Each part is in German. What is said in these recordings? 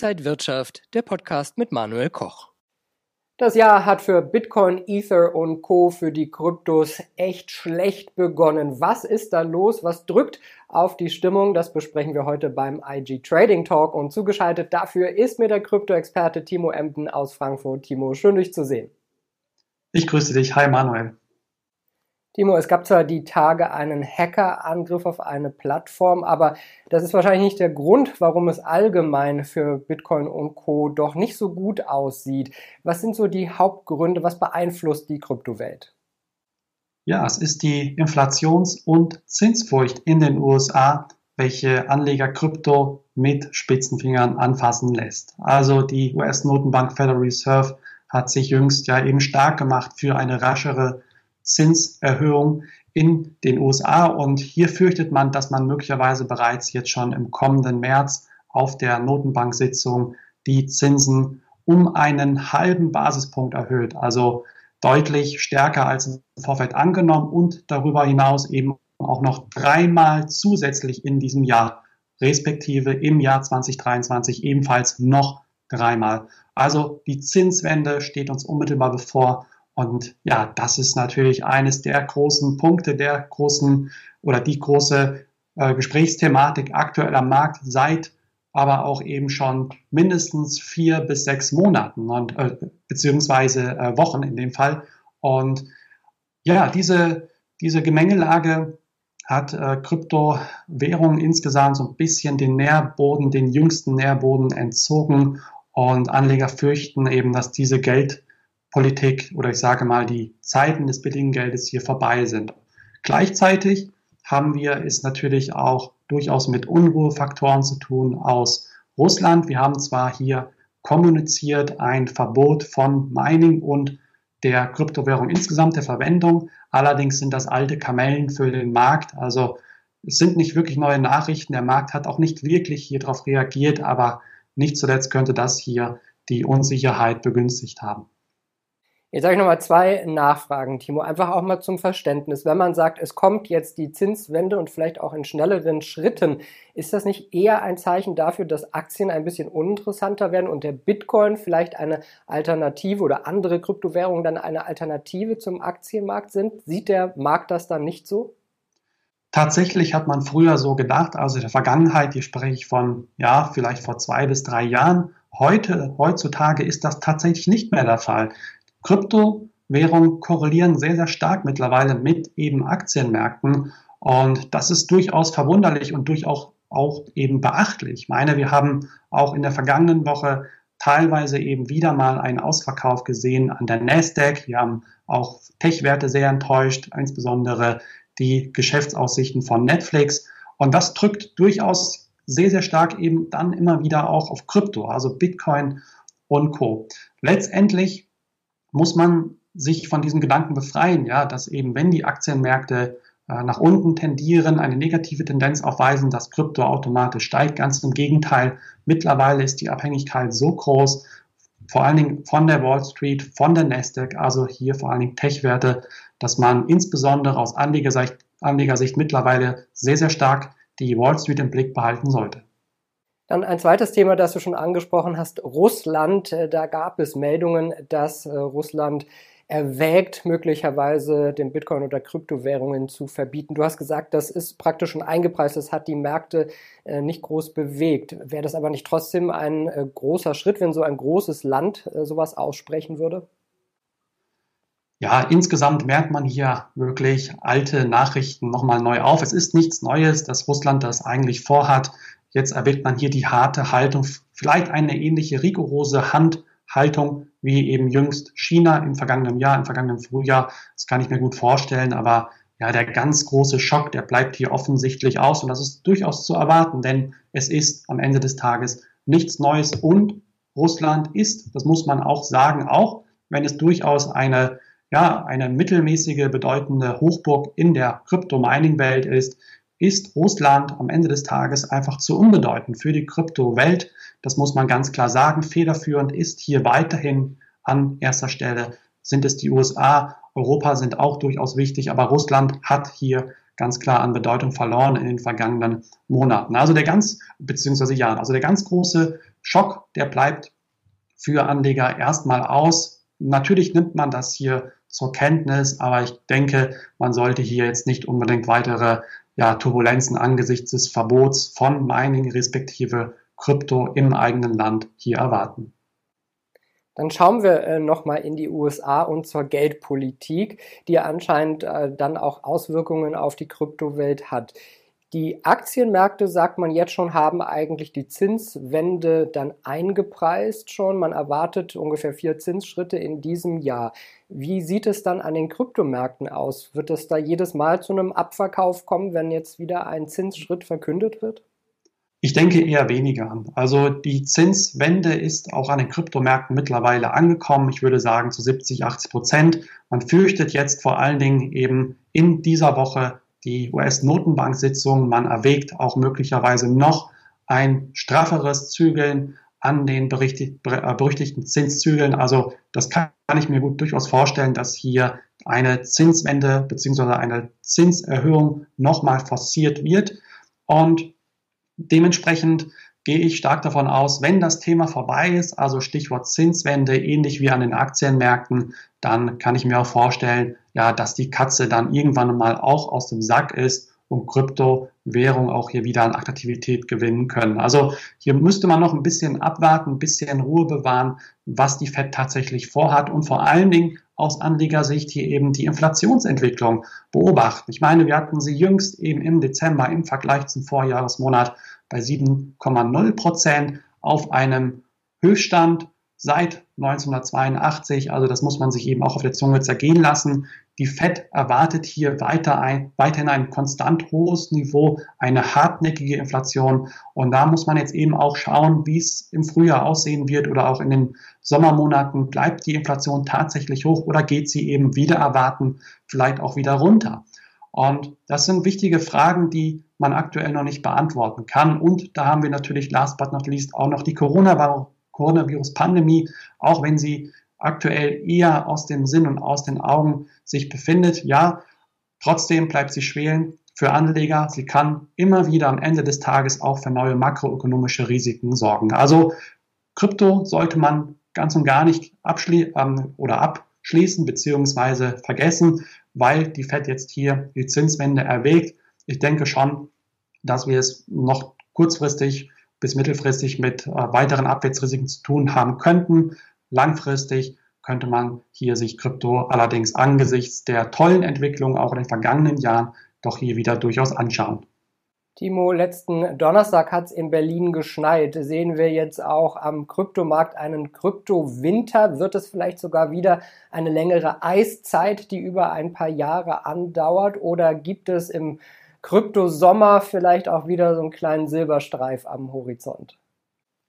Inside Wirtschaft, der Podcast mit Manuel Koch. Das Jahr hat für Bitcoin, Ether und Co. für die Kryptos echt schlecht begonnen. Was ist da los? Was drückt auf die Stimmung? Das besprechen wir heute beim IG Trading Talk und zugeschaltet dafür ist mir der Krypto-Experte Timo Emden aus Frankfurt. Timo, schön dich zu sehen. Ich grüße dich. Hi Manuel. Timo, es gab zwar die Tage einen Hackerangriff auf eine Plattform, aber das ist wahrscheinlich nicht der Grund, warum es allgemein für Bitcoin und Co. doch nicht so gut aussieht. Was sind so die Hauptgründe? Was beeinflusst die Kryptowelt? Ja, es ist die Inflations- und Zinsfurcht in den USA, welche Anleger Krypto mit Spitzenfingern anfassen lässt. Also die US-Notenbank Federal Reserve hat sich jüngst ja eben stark gemacht für eine raschere Zinserhöhung in den USA. Und hier fürchtet man, dass man möglicherweise bereits jetzt schon im kommenden März auf der Notenbank-Sitzung die Zinsen um einen halben Basispunkt erhöht. Also deutlich stärker als im Vorfeld angenommen und darüber hinaus eben auch noch dreimal zusätzlich in diesem Jahr, respektive im Jahr 2023 ebenfalls noch dreimal. Also die Zinswende steht uns unmittelbar bevor und ja, das ist natürlich eines der großen Punkte, der großen oder die große äh, Gesprächsthematik aktuell am Markt seit aber auch eben schon mindestens vier bis sechs Monaten und äh, beziehungsweise äh, Wochen in dem Fall. Und ja, diese, diese Gemengelage hat äh, Kryptowährungen insgesamt so ein bisschen den Nährboden, den jüngsten Nährboden entzogen. Und Anleger fürchten eben, dass diese Geld, Politik oder ich sage mal die Zeiten des billigen Geldes hier vorbei sind. Gleichzeitig haben wir es natürlich auch durchaus mit Unruhefaktoren zu tun aus Russland. Wir haben zwar hier kommuniziert ein Verbot von Mining und der Kryptowährung insgesamt der Verwendung. Allerdings sind das alte Kamellen für den Markt. Also es sind nicht wirklich neue Nachrichten. Der Markt hat auch nicht wirklich hier darauf reagiert, aber nicht zuletzt könnte das hier die Unsicherheit begünstigt haben. Jetzt habe ich nochmal zwei Nachfragen, Timo. Einfach auch mal zum Verständnis. Wenn man sagt, es kommt jetzt die Zinswende und vielleicht auch in schnelleren Schritten, ist das nicht eher ein Zeichen dafür, dass Aktien ein bisschen uninteressanter werden und der Bitcoin vielleicht eine Alternative oder andere Kryptowährungen dann eine Alternative zum Aktienmarkt sind? Sieht der Markt das dann nicht so? Tatsächlich hat man früher so gedacht, also in der Vergangenheit, hier spreche ich von, ja, vielleicht vor zwei bis drei Jahren. Heute, heutzutage ist das tatsächlich nicht mehr der Fall. Kryptowährungen korrelieren sehr, sehr stark mittlerweile mit eben Aktienmärkten. Und das ist durchaus verwunderlich und durchaus auch eben beachtlich. Ich meine, wir haben auch in der vergangenen Woche teilweise eben wieder mal einen Ausverkauf gesehen an der Nasdaq. Wir haben auch Tech-Werte sehr enttäuscht, insbesondere die Geschäftsaussichten von Netflix. Und das drückt durchaus sehr, sehr stark eben dann immer wieder auch auf Krypto, also Bitcoin und Co. Letztendlich muss man sich von diesem Gedanken befreien, ja, dass eben, wenn die Aktienmärkte äh, nach unten tendieren, eine negative Tendenz aufweisen, dass Krypto automatisch steigt. Ganz im Gegenteil, mittlerweile ist die Abhängigkeit so groß, vor allen Dingen von der Wall Street, von der Nasdaq, also hier vor allen Dingen Tech-Werte, dass man insbesondere aus Anlegersicht, Anlegersicht mittlerweile sehr, sehr stark die Wall Street im Blick behalten sollte. Dann ein zweites Thema, das du schon angesprochen hast, Russland. Äh, da gab es Meldungen, dass äh, Russland erwägt, möglicherweise den Bitcoin oder Kryptowährungen zu verbieten. Du hast gesagt, das ist praktisch schon eingepreist, das hat die Märkte äh, nicht groß bewegt. Wäre das aber nicht trotzdem ein großer Schritt, wenn so ein großes Land sowas aussprechen würde? Ja, insgesamt merkt man hier wirklich alte Nachrichten nochmal neu auf. Es ist nichts Neues, dass Russland das eigentlich vorhat. Jetzt erwähnt man hier die harte Haltung, vielleicht eine ähnliche rigorose Handhaltung wie eben jüngst China im vergangenen Jahr, im vergangenen Frühjahr. Das kann ich mir gut vorstellen, aber ja, der ganz große Schock, der bleibt hier offensichtlich aus und das ist durchaus zu erwarten, denn es ist am Ende des Tages nichts Neues und Russland ist, das muss man auch sagen, auch wenn es durchaus eine, ja, eine mittelmäßige bedeutende Hochburg in der Krypto-Mining-Welt ist, ist Russland am Ende des Tages einfach zu unbedeutend für die Kryptowelt. Das muss man ganz klar sagen. Federführend ist hier weiterhin an erster Stelle sind es die USA. Europa sind auch durchaus wichtig, aber Russland hat hier ganz klar an Bedeutung verloren in den vergangenen Monaten. Also der ganz, beziehungsweise Jahren, also der ganz große Schock, der bleibt für Anleger erstmal aus. Natürlich nimmt man das hier zur Kenntnis, aber ich denke, man sollte hier jetzt nicht unbedingt weitere ja, Turbulenzen angesichts des Verbots von Mining respektive Krypto im eigenen Land hier erwarten. Dann schauen wir äh, nochmal in die USA und zur Geldpolitik, die anscheinend äh, dann auch Auswirkungen auf die Kryptowelt hat. Die Aktienmärkte, sagt man jetzt schon, haben eigentlich die Zinswende dann eingepreist schon. Man erwartet ungefähr vier Zinsschritte in diesem Jahr. Wie sieht es dann an den Kryptomärkten aus? Wird es da jedes Mal zu einem Abverkauf kommen, wenn jetzt wieder ein Zinsschritt verkündet wird? Ich denke eher weniger. Also die Zinswende ist auch an den Kryptomärkten mittlerweile angekommen. Ich würde sagen zu 70, 80 Prozent. Man fürchtet jetzt vor allen Dingen eben in dieser Woche die US-Notenbank-Sitzung. Man erwägt auch möglicherweise noch ein strafferes Zügeln an den äh, berüchtigten Zinszügeln. Also das kann ich mir gut durchaus vorstellen, dass hier eine Zinswende beziehungsweise eine Zinserhöhung nochmal forciert wird. Und dementsprechend gehe ich stark davon aus, wenn das Thema vorbei ist, also Stichwort Zinswende, ähnlich wie an den Aktienmärkten, dann kann ich mir auch vorstellen, ja, dass die Katze dann irgendwann mal auch aus dem Sack ist und Kryptowährung auch hier wieder an Attraktivität gewinnen können. Also hier müsste man noch ein bisschen abwarten, ein bisschen Ruhe bewahren, was die Fed tatsächlich vorhat und vor allen Dingen aus Anlegersicht hier eben die Inflationsentwicklung beobachten. Ich meine, wir hatten sie jüngst eben im Dezember im Vergleich zum Vorjahresmonat bei 7,0 Prozent auf einem Höchststand seit 1982. Also das muss man sich eben auch auf der Zunge zergehen lassen. Die Fed erwartet hier weiter ein, weiterhin ein konstant hohes Niveau, eine hartnäckige Inflation. Und da muss man jetzt eben auch schauen, wie es im Frühjahr aussehen wird oder auch in den Sommermonaten. Bleibt die Inflation tatsächlich hoch oder geht sie eben wieder erwarten, vielleicht auch wieder runter? Und das sind wichtige Fragen, die man aktuell noch nicht beantworten kann. Und da haben wir natürlich last but not least auch noch die Coronavirus-Pandemie, auch wenn sie aktuell eher aus dem Sinn und aus den Augen sich befindet. Ja, trotzdem bleibt sie schwelen für Anleger. Sie kann immer wieder am Ende des Tages auch für neue makroökonomische Risiken sorgen. Also Krypto sollte man ganz und gar nicht abschließen ähm, oder abschließen beziehungsweise vergessen, weil die Fed jetzt hier die Zinswende erwägt. Ich denke schon, dass wir es noch kurzfristig bis mittelfristig mit äh, weiteren Abwärtsrisiken zu tun haben könnten. Langfristig könnte man hier sich Krypto allerdings angesichts der tollen Entwicklung auch in den vergangenen Jahren doch hier wieder durchaus anschauen. Timo, letzten Donnerstag hat es in Berlin geschneit. Sehen wir jetzt auch am Kryptomarkt einen Kryptowinter? Wird es vielleicht sogar wieder eine längere Eiszeit, die über ein paar Jahre andauert? Oder gibt es im Kryptosommer vielleicht auch wieder so einen kleinen Silberstreif am Horizont?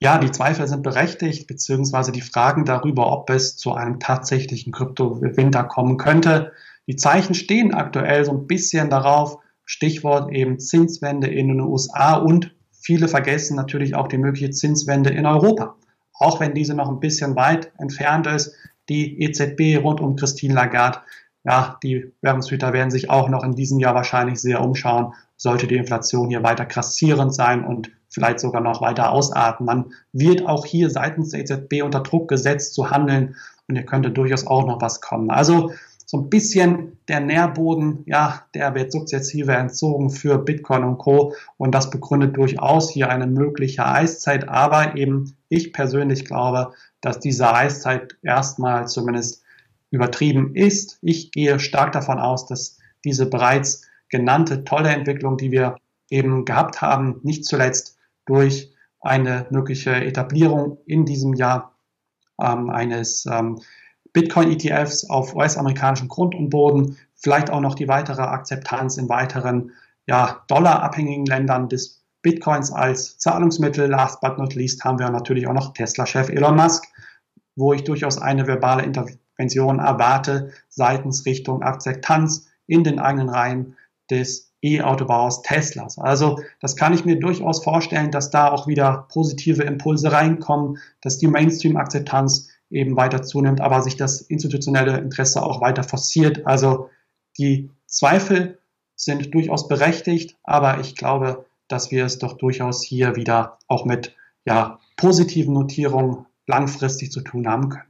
Ja, die Zweifel sind berechtigt, beziehungsweise die Fragen darüber, ob es zu einem tatsächlichen Kryptowinter kommen könnte. Die Zeichen stehen aktuell so ein bisschen darauf, Stichwort eben Zinswende in den USA und viele vergessen natürlich auch die mögliche Zinswende in Europa. Auch wenn diese noch ein bisschen weit entfernt ist, die EZB rund um Christine Lagarde, ja, die Währungshüter werden sich auch noch in diesem Jahr wahrscheinlich sehr umschauen, sollte die Inflation hier weiter krassierend sein und vielleicht sogar noch weiter ausarten. Man wird auch hier seitens der EZB unter Druck gesetzt zu handeln und hier könnte durchaus auch noch was kommen. Also so ein bisschen der Nährboden, ja, der wird sukzessive entzogen für Bitcoin und Co. Und das begründet durchaus hier eine mögliche Eiszeit. Aber eben ich persönlich glaube, dass diese Eiszeit erstmal zumindest übertrieben ist. Ich gehe stark davon aus, dass diese bereits genannte tolle Entwicklung, die wir eben gehabt haben, nicht zuletzt durch eine mögliche Etablierung in diesem Jahr ähm, eines ähm, Bitcoin-ETFs auf US-amerikanischem Grund und Boden, vielleicht auch noch die weitere Akzeptanz in weiteren ja, dollarabhängigen Ländern des Bitcoins als Zahlungsmittel. Last but not least haben wir natürlich auch noch Tesla-Chef Elon Musk, wo ich durchaus eine verbale Intervention erwarte seitens Richtung Akzeptanz in den eigenen Reihen des E-Autobauers Teslas. Also das kann ich mir durchaus vorstellen, dass da auch wieder positive Impulse reinkommen, dass die Mainstream-Akzeptanz eben weiter zunimmt, aber sich das institutionelle Interesse auch weiter forciert. Also die Zweifel sind durchaus berechtigt, aber ich glaube, dass wir es doch durchaus hier wieder auch mit ja, positiven Notierung langfristig zu tun haben können.